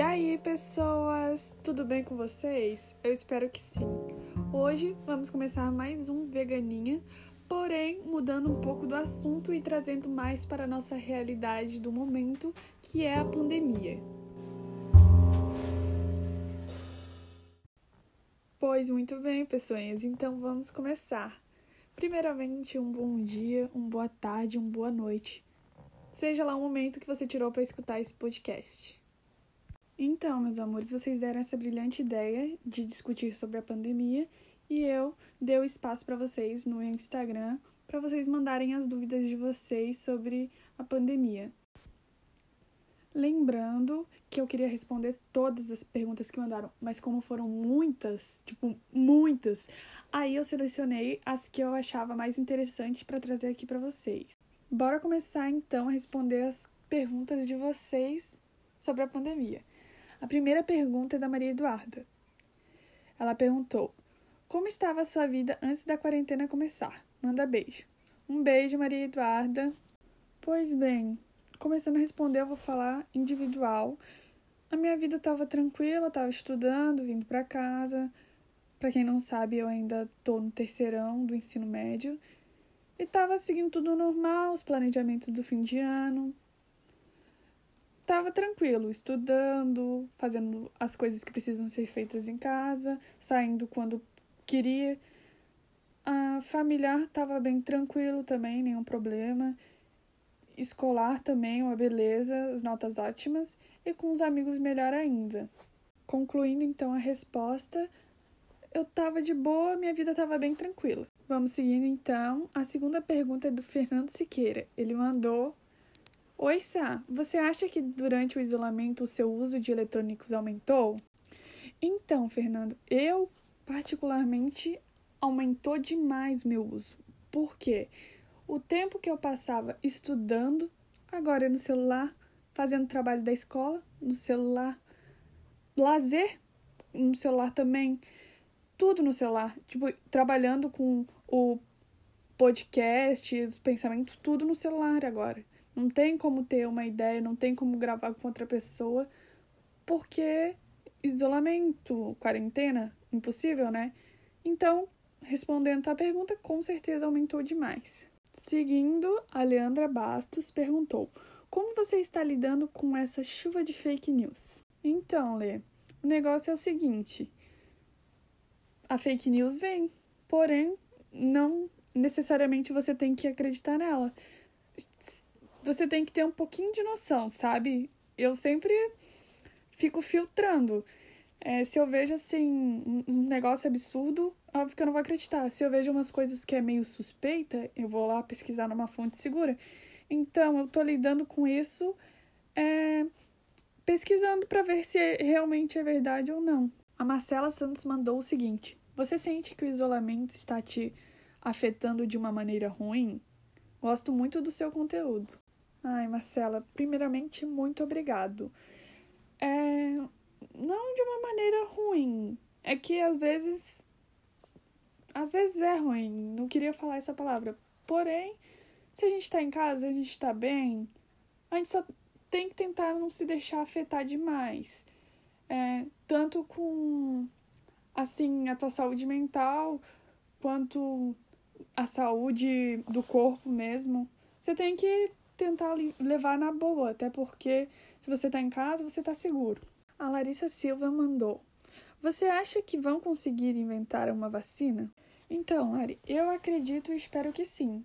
E aí, pessoas, tudo bem com vocês? Eu espero que sim. Hoje vamos começar mais um Veganinha, porém mudando um pouco do assunto e trazendo mais para a nossa realidade do momento, que é a pandemia. Pois muito bem, pessoas, então vamos começar. Primeiramente, um bom dia, uma boa tarde, uma boa noite. Seja lá o momento que você tirou para escutar esse podcast. Então, meus amores, vocês deram essa brilhante ideia de discutir sobre a pandemia e eu dei o espaço para vocês no Instagram para vocês mandarem as dúvidas de vocês sobre a pandemia. Lembrando que eu queria responder todas as perguntas que mandaram, mas como foram muitas, tipo, muitas, aí eu selecionei as que eu achava mais interessantes para trazer aqui para vocês. Bora começar então a responder as perguntas de vocês sobre a pandemia. A primeira pergunta é da Maria Eduarda. Ela perguntou: Como estava a sua vida antes da quarentena começar? Manda beijo. Um beijo, Maria Eduarda. Pois bem, começando a responder, eu vou falar individual. A minha vida estava tranquila, estava estudando, vindo para casa. Para quem não sabe, eu ainda estou no terceirão do ensino médio. E estava seguindo tudo normal, os planejamentos do fim de ano. Tava tranquilo, estudando, fazendo as coisas que precisam ser feitas em casa, saindo quando queria. A familiar estava bem tranquilo também, nenhum problema escolar também, uma beleza, as notas ótimas, e com os amigos melhor ainda. Concluindo então a resposta, eu tava de boa, minha vida tava bem tranquila. Vamos seguindo então. A segunda pergunta é do Fernando Siqueira. Ele mandou: Oi, Sá, você acha que durante o isolamento o seu uso de eletrônicos aumentou? Então, Fernando, eu particularmente aumentou demais meu uso. Por quê? O tempo que eu passava estudando, agora é no celular, fazendo trabalho da escola, no celular, lazer, no celular também, tudo no celular, tipo, trabalhando com o podcast, os pensamentos, tudo no celular agora. Não tem como ter uma ideia, não tem como gravar com outra pessoa, porque isolamento, quarentena, impossível, né? Então, respondendo a pergunta, com certeza aumentou demais. Seguindo, a Leandra Bastos perguntou: Como você está lidando com essa chuva de fake news? Então, Lê, o negócio é o seguinte: a fake news vem, porém, não necessariamente você tem que acreditar nela. Você tem que ter um pouquinho de noção, sabe? Eu sempre fico filtrando. É, se eu vejo assim um negócio absurdo, óbvio que eu não vou acreditar. Se eu vejo umas coisas que é meio suspeita, eu vou lá pesquisar numa fonte segura. Então, eu tô lidando com isso é, pesquisando para ver se realmente é verdade ou não. A Marcela Santos mandou o seguinte: Você sente que o isolamento está te afetando de uma maneira ruim? Gosto muito do seu conteúdo. Ai, Marcela, primeiramente, muito obrigado. É, não de uma maneira ruim. É que às vezes. Às vezes é ruim. Não queria falar essa palavra. Porém, se a gente tá em casa, a gente tá bem, a gente só tem que tentar não se deixar afetar demais. É, tanto com assim a tua saúde mental quanto a saúde do corpo mesmo. Você tem que tentar levar na boa, até porque se você tá em casa, você tá seguro. A Larissa Silva mandou: Você acha que vão conseguir inventar uma vacina? Então, Lari, eu acredito e espero que sim,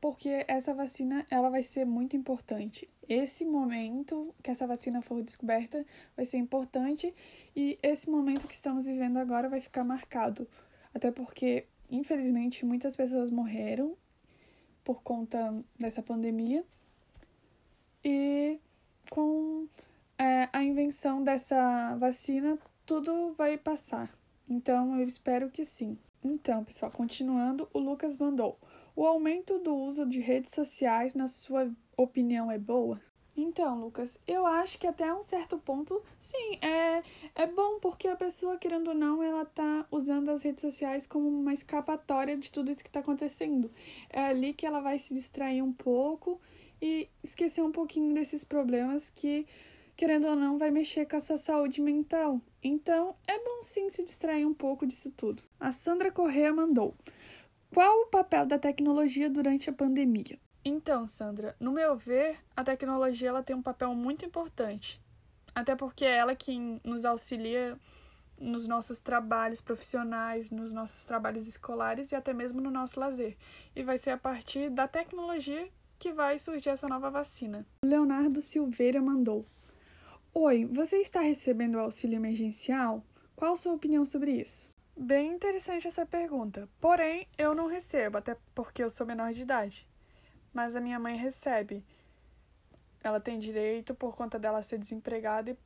porque essa vacina ela vai ser muito importante. Esse momento que essa vacina for descoberta vai ser importante e esse momento que estamos vivendo agora vai ficar marcado, até porque infelizmente muitas pessoas morreram por conta dessa pandemia e com é, a invenção dessa vacina, tudo vai passar. Então, eu espero que sim. Então, pessoal, continuando, o Lucas mandou: O aumento do uso de redes sociais, na sua opinião, é boa? Então, Lucas, eu acho que até um certo ponto, sim, é, é bom, porque a pessoa, querendo ou não, ela tá usando as redes sociais como uma escapatória de tudo isso que tá acontecendo. É ali que ela vai se distrair um pouco e esquecer um pouquinho desses problemas que querendo ou não, vai mexer com a sua saúde mental. Então, é bom sim se distrair um pouco disso tudo. A Sandra Correa mandou: Qual o papel da tecnologia durante a pandemia? Então, Sandra, no meu ver, a tecnologia ela tem um papel muito importante. Até porque é ela quem nos auxilia nos nossos trabalhos profissionais, nos nossos trabalhos escolares e até mesmo no nosso lazer. E vai ser a partir da tecnologia que vai surgir essa nova vacina. Leonardo Silveira mandou: Oi, você está recebendo auxílio emergencial? Qual a sua opinião sobre isso? Bem interessante essa pergunta. Porém, eu não recebo, até porque eu sou menor de idade. Mas a minha mãe recebe. Ela tem direito por conta dela ser desempregada e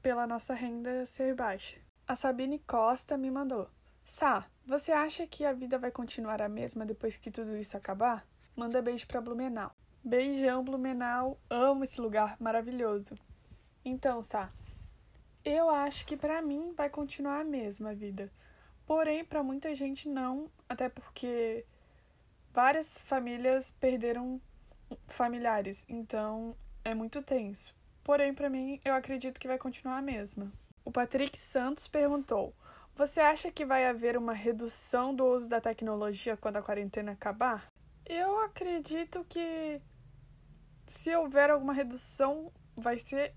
pela nossa renda ser baixa. A Sabine Costa me mandou: Sá, você acha que a vida vai continuar a mesma depois que tudo isso acabar? Manda beijo pra Blumenau. Beijão, Blumenau. Amo esse lugar maravilhoso. Então, Sá, eu acho que para mim vai continuar a mesma vida. Porém, para muita gente não, até porque várias famílias perderam familiares, então é muito tenso. Porém, para mim, eu acredito que vai continuar a mesma. O Patrick Santos perguntou: Você acha que vai haver uma redução do uso da tecnologia quando a quarentena acabar? Eu acredito que se houver alguma redução, vai ser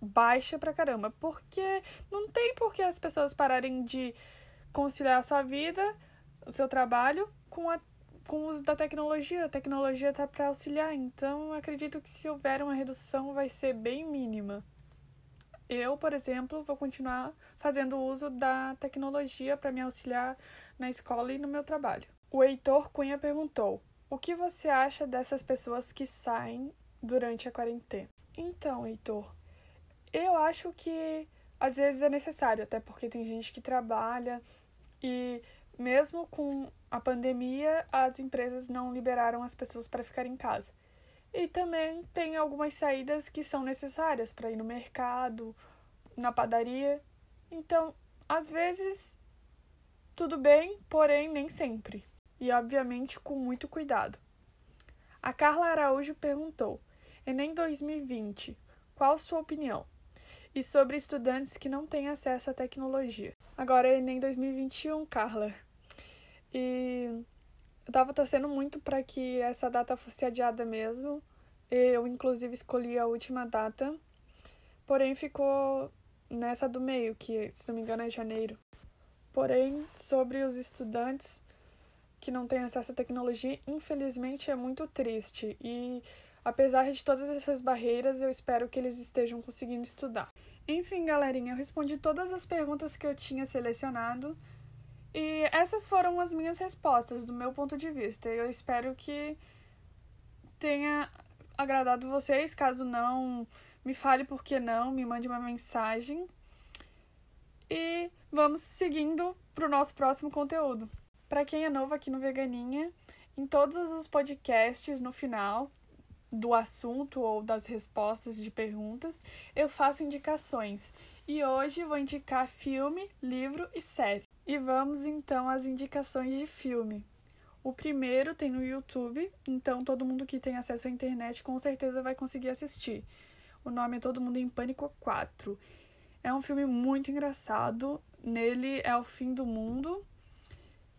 baixa pra caramba. Porque não tem por que as pessoas pararem de conciliar a sua vida, o seu trabalho, com, a, com o uso da tecnologia. A tecnologia tá para auxiliar, então acredito que se houver uma redução, vai ser bem mínima. Eu, por exemplo, vou continuar fazendo uso da tecnologia para me auxiliar na escola e no meu trabalho. O Heitor Cunha perguntou: O que você acha dessas pessoas que saem durante a quarentena? Então, Heitor, eu acho que às vezes é necessário, até porque tem gente que trabalha e mesmo com a pandemia, as empresas não liberaram as pessoas para ficar em casa. E também tem algumas saídas que são necessárias para ir no mercado, na padaria. Então, às vezes, tudo bem, porém nem sempre. E, obviamente, com muito cuidado. A Carla Araújo perguntou: Enem 2020, qual sua opinião? E sobre estudantes que não têm acesso à tecnologia. Agora é Enem 2021, Carla. E eu tava torcendo muito para que essa data fosse adiada mesmo. Eu, inclusive, escolhi a última data, porém ficou nessa do meio, que, se não me engano, é janeiro. Porém, sobre os estudantes que não têm acesso à tecnologia, infelizmente é muito triste. E apesar de todas essas barreiras, eu espero que eles estejam conseguindo estudar. Enfim, galerinha, eu respondi todas as perguntas que eu tinha selecionado. E essas foram as minhas respostas do meu ponto de vista. Eu espero que tenha agradado vocês. Caso não, me fale por que não, me mande uma mensagem. E vamos seguindo para o nosso próximo conteúdo. Para quem é novo aqui no Veganinha, em todos os podcasts, no final do assunto ou das respostas de perguntas, eu faço indicações. E hoje vou indicar filme, livro e série. E vamos então às indicações de filme. O primeiro tem no YouTube, então todo mundo que tem acesso à internet com certeza vai conseguir assistir. O nome é Todo Mundo em Pânico 4. É um filme muito engraçado. Nele é o fim do mundo.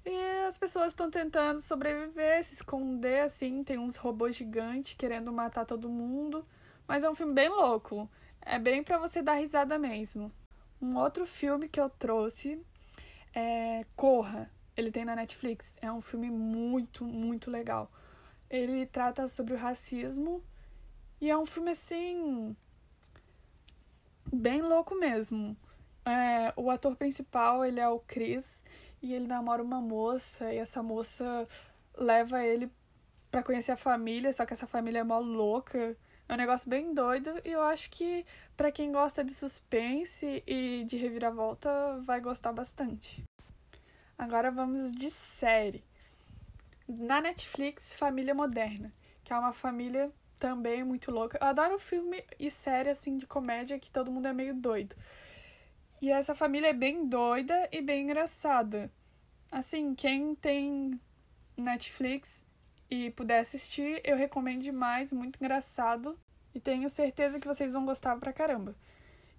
E as pessoas estão tentando sobreviver, se esconder, assim. Tem uns robôs gigantes querendo matar todo mundo. Mas é um filme bem louco. É bem para você dar risada mesmo. Um outro filme que eu trouxe é Corra. Ele tem na Netflix. É um filme muito, muito legal. Ele trata sobre o racismo e é um filme assim. bem louco mesmo. É, o ator principal ele é o Chris e ele namora uma moça e essa moça leva ele para conhecer a família, só que essa família é mó louca. É um negócio bem doido e eu acho que para quem gosta de suspense e de reviravolta vai gostar bastante. Agora vamos de série. Na Netflix, Família Moderna, que é uma família também muito louca. Eu adoro filme e série assim de comédia que todo mundo é meio doido. E essa família é bem doida e bem engraçada. Assim, quem tem Netflix e puder assistir, eu recomendo demais, muito engraçado. E tenho certeza que vocês vão gostar pra caramba.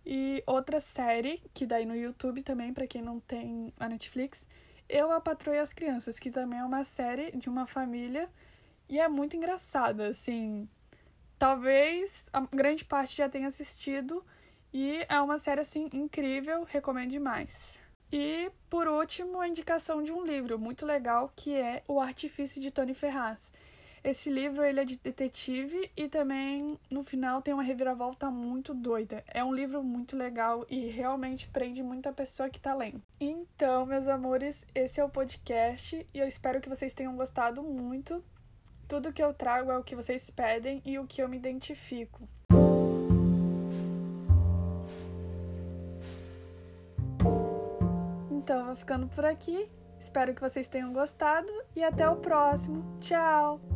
E outra série, que daí no YouTube também, para quem não tem a Netflix, Eu, a Patroa e as Crianças, que também é uma série de uma família e é muito engraçada, assim. Talvez a grande parte já tenha assistido e é uma série assim incrível, recomendo demais. E por último, a indicação de um livro muito legal que é O Artifício de Tony Ferraz. Esse livro ele é de detetive e também no final tem uma reviravolta muito doida. É um livro muito legal e realmente prende muita pessoa que tá lendo. Então, meus amores, esse é o podcast e eu espero que vocês tenham gostado muito. Tudo que eu trago é o que vocês pedem e o que eu me identifico. Então, vou ficando por aqui. Espero que vocês tenham gostado e até o próximo. Tchau!